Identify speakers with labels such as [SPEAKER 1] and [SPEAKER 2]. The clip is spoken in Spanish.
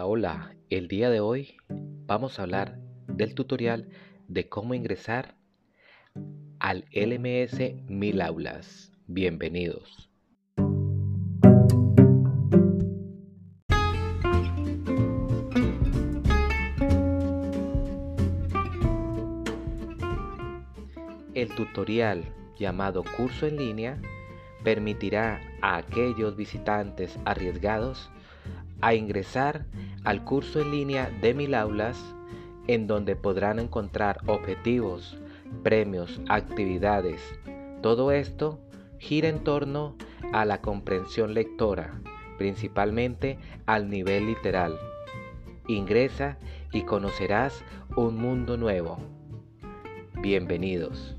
[SPEAKER 1] Hola. El día de hoy vamos a hablar del tutorial de cómo ingresar al LMS Mil Aulas. Bienvenidos. El tutorial llamado curso en línea permitirá a aquellos visitantes arriesgados a ingresar al curso en línea de Mil Aulas, en donde podrán encontrar objetivos, premios, actividades. Todo esto gira en torno a la comprensión lectora, principalmente al nivel literal. Ingresa y conocerás un mundo nuevo. Bienvenidos.